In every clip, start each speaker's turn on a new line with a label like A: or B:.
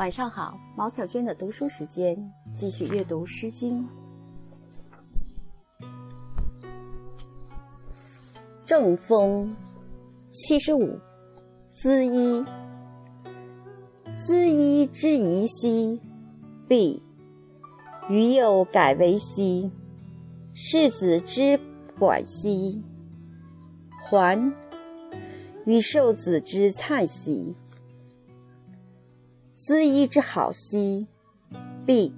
A: 晚上好，毛小娟的读书时间，继续阅读《诗经》。正风七十五，滋衣。滋衣之宜兮，毕。于右改为兮，世子之管兮，还。与受子之粲兮。资衣之好兮，毕；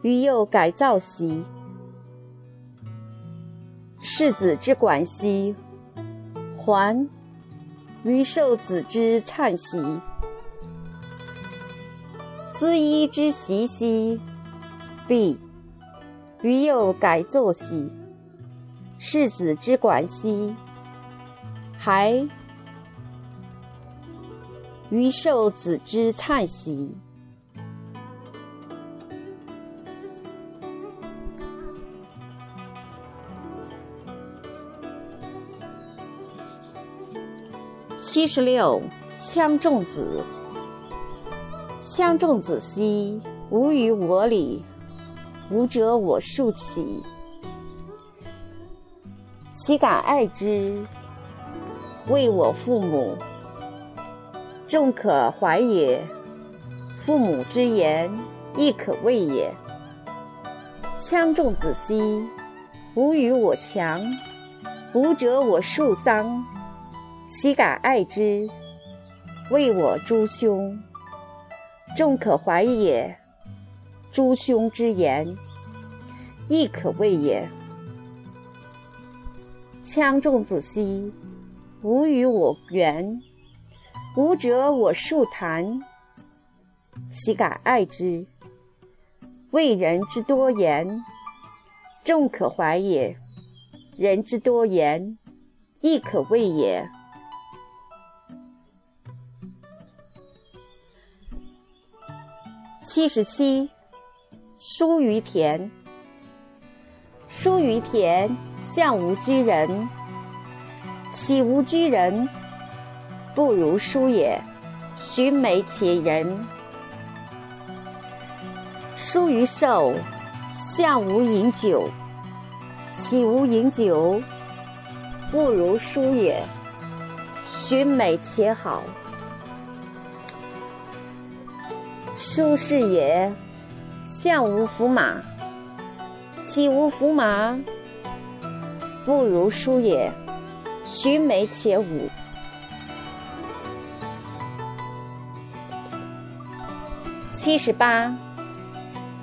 A: 于右改造兮，世子之管兮，还；于受子之粲兮。资衣之习兮，毕；于右改作兮，世子之管兮，还。于受子之粲兮，七十六。羌仲子，羌仲子兮，无与我礼，吾者我庶其。岂敢爱之？为我父母。众可怀也，父母之言，亦可畏也。羌仲子兮，吾与我强，吾者我庶桑，岂敢爱之？谓我诸兄。众可怀也，诸兄之言，亦可畏也。羌仲子兮，吾与我远。吾者我庶谈，岂敢爱之？为人之多言，众可怀也；人之多言，亦可畏也。七十七，书于田。疏于田，向无居人。岂无居人？不如书也，须眉且人。书于寿，相无饮酒，岂无饮酒？不如书也，须美且好。书是也，相无服马，岂无服马？不如书也，须美且舞。七十八，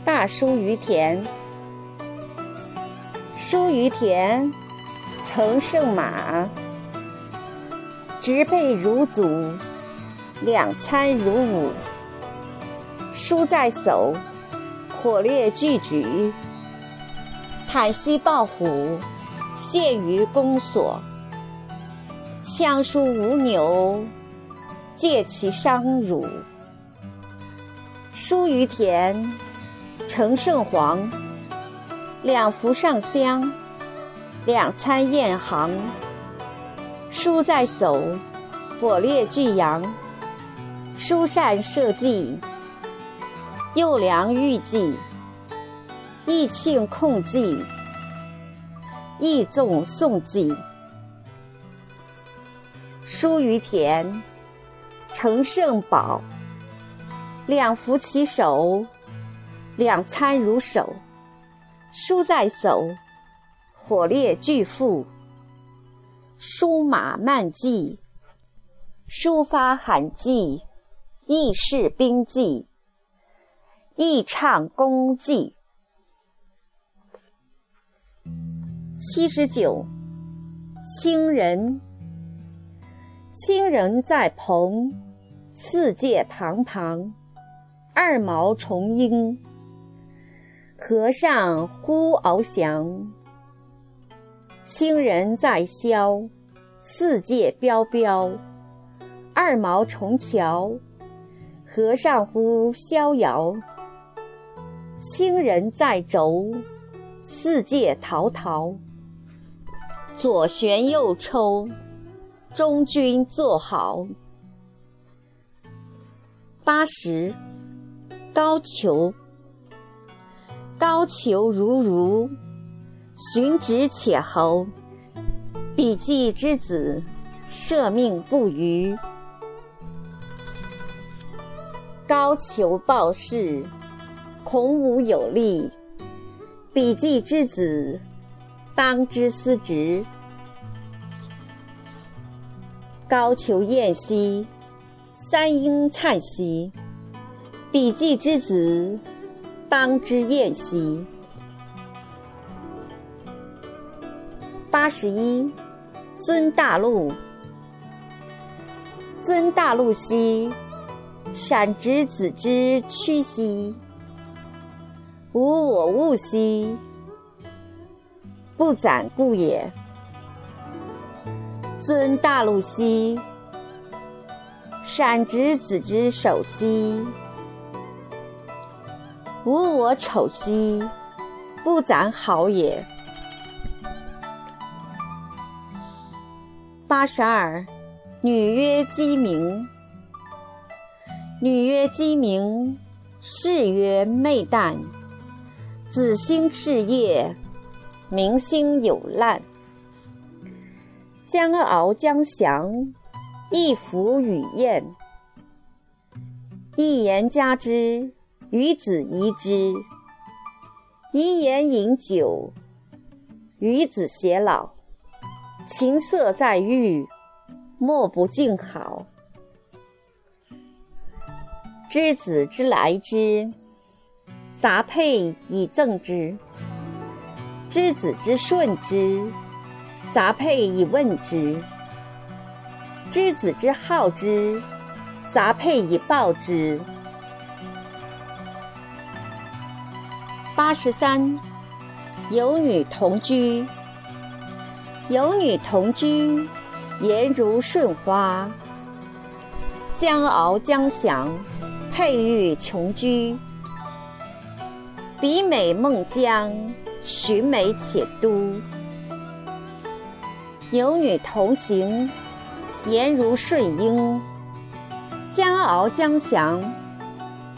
A: 大叔于田。叔于田，乘胜马，直背如足，两餐如舞。书在手，火烈俱举。袒兮抱虎，陷于弓索。羌书无牛，借其伤辱。书于田，乘胜黄。两服上香，两餐宴行。书在手，火烈俱扬。书善射稷，又良御计。义庆控计，义纵颂计。书于田，成胜宝。两服其手，两餐如手。书在手，火烈俱赴。书马慢骑，书发罕迹，亦是兵计，亦畅弓计。七十九，清人。清人在蓬，四界旁旁。二毛重鹰，和尚呼翱翔。清人在萧，四界标标。二毛重桥，和尚呼逍遥。清人在轴，四界陶陶。左旋右抽，中军坐好。八十，高俅。高俅如如，寻直且侯。比季之子，舍命不渝。高俅报事，孔武有力。比季之子，当之司职。高俅宴兮，三英灿兮。比季之子，当之宴兮。八十一，尊大陆。尊大陆兮，闪之子之趋兮。无我物兮，不攒故也。尊大陆兮，闪直子之手兮。无我丑兮，不攒好也。八十二，女曰鸡鸣。女曰鸡鸣，士曰昧旦。子兴事业，民兴有烂。将敖将降，一服与燕。一言加之，与子宜之。一言饮酒，与子偕老。琴瑟在御，莫不静好。知子之来之，杂佩以赠之；知子之顺之，杂佩以问之；知子之好之，杂佩以报之。八十三，有女同居。有女同居，颜如舜花。将敖将翔，佩玉琼居。比美孟姜，寻美且都。有女同行，颜如舜英。将敖将翔，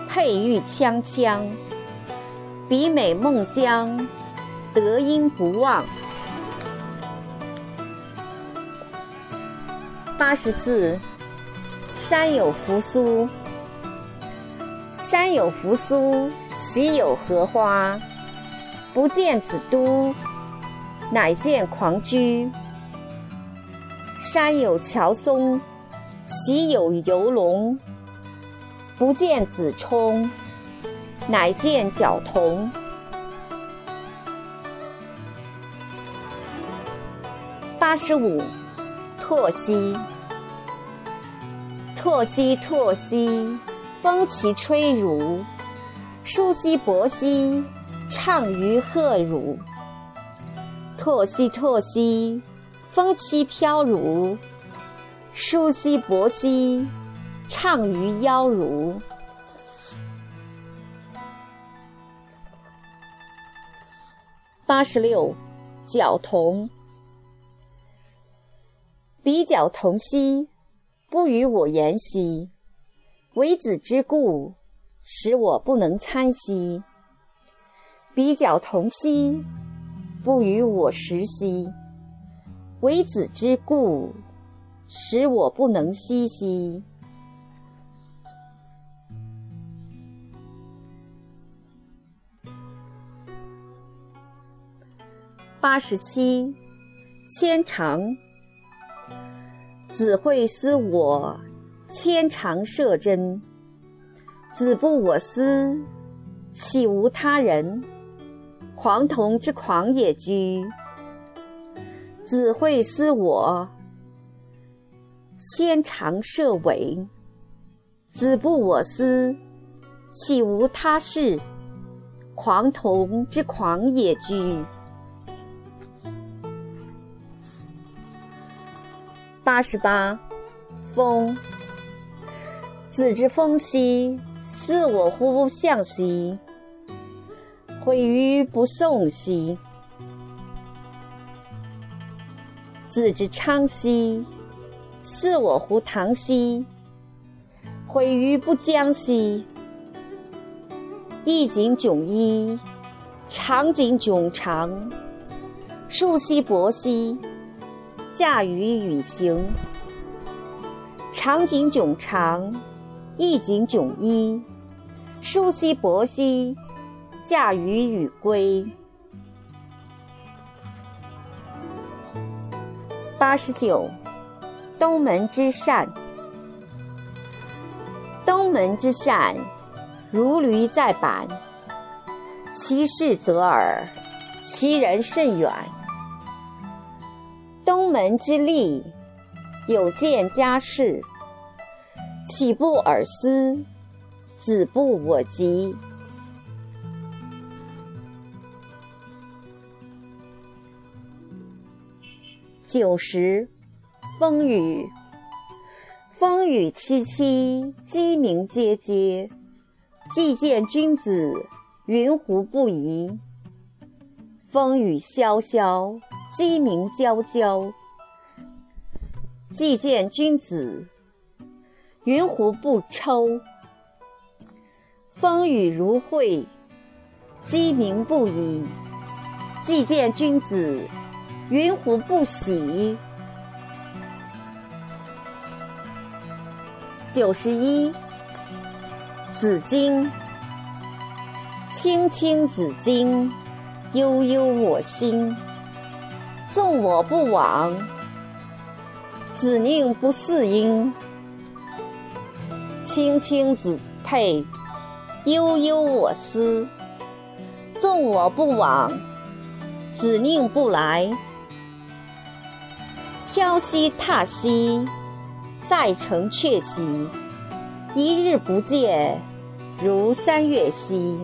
A: 佩玉锵锵。比美孟姜，德音不忘。八十四，山有扶苏。山有扶苏，喜有荷花。不见子都，乃见狂居。山有乔松，喜有游龙。不见子冲，乃见角童。八十五。拓兮，拓兮，拓兮，风其吹如；舒兮勃兮，畅于鹤乳。拓兮，拓兮，风其飘如；舒兮勃兮，畅于腰如。八十六，角童。比角同兮，不与我言兮；为子之故，使我不能参兮。比角同兮，不与我食兮；为子之故，使我不能息兮。八十七，牵肠。子会思我，牵肠射针。子不我思，岂无他人？狂童之狂也居。子会思我，牵肠射尾。子不我思，岂无他事？狂童之狂也居。八十八，风。子之风兮，似我乎不向兮。毁于不送兮。子之昌兮，似我乎唐兮。毁于不将兮。衣锦迥衣，长景迥长，树兮薄兮，驾驭羽行。长颈迥长，衣锦迥一，舒兮薄兮，驾驭羽归。八十九，东门之善。东门之善，如驴在板，其势则耳，其人甚远。东门之利，有见家事，岂不尔思？子不我及。九十，风雨。风雨凄凄，鸡鸣喈喈。既见君子，云胡不疑？风雨萧萧，鸡鸣啾啾。既见君子，云胡不抽？风雨如晦，鸡鸣不已。既见君子，云胡不喜？九十一，紫荆。青青子衿，悠悠我心。纵我不往，子宁不嗣音？青青子佩，悠悠我思。纵我不往，子宁不来？挑兮踏兮。在城阙兮，一日不见，如三月兮。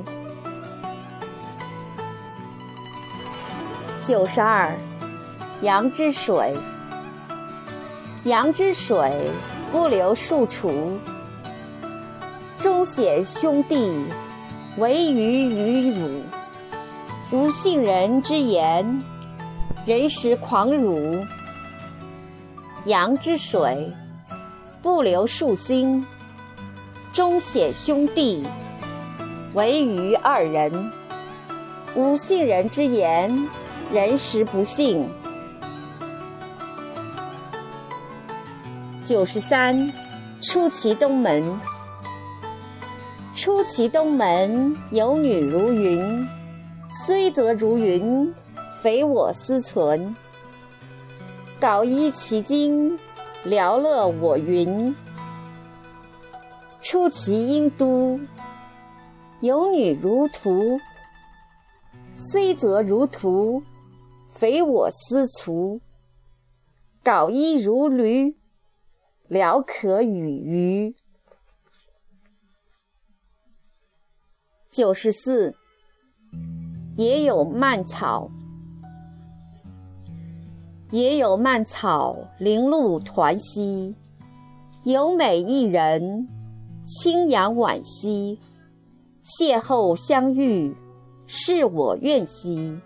A: 九十二，阳之水。阳之水，不流数处。忠显兄弟，唯余与汝。无信人之言，人实狂辱。阳之水。不留庶心，忠显兄弟，唯余二人。无信人之言，人实不信。九十三，出其东门。出其东门，有女如云。虽则如云，匪我思存。缟衣其襟。聊乐我云，出其阴都，有女如图。虽则如图，匪我思俗。缟衣如驴，聊可与鱼。九十四，也有蔓草。也有蔓草零露团兮，有美一人，清扬婉兮。邂逅相遇，是我愿兮。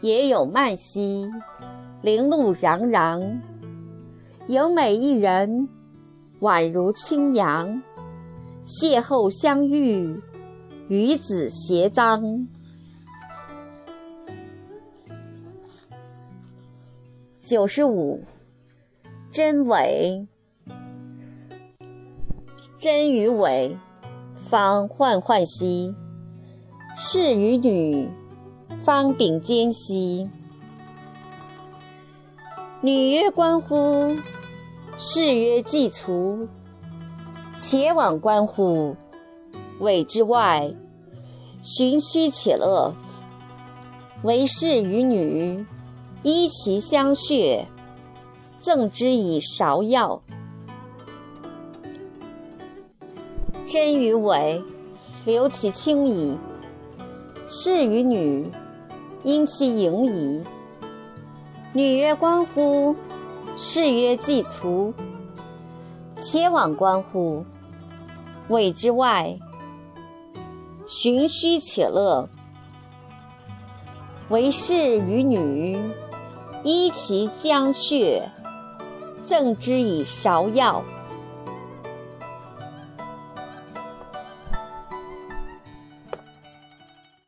A: 也有蔓兮，零露攘攘，有美一人，宛如清扬。邂逅相遇，与子偕臧。九十五，真伪。真与伪，方患患兮；士与女，方秉兼兮。女曰关乎，士曰既卒。且往关乎，委之外，寻虚且乐。为士与女。依其相谑，赠之以芍药。真与伪，留其轻矣；士与女，因其盈矣。女曰关乎，士曰既卒。且往观乎，谓之外，寻虚且乐。为士与女。依其将血，赠之以芍药。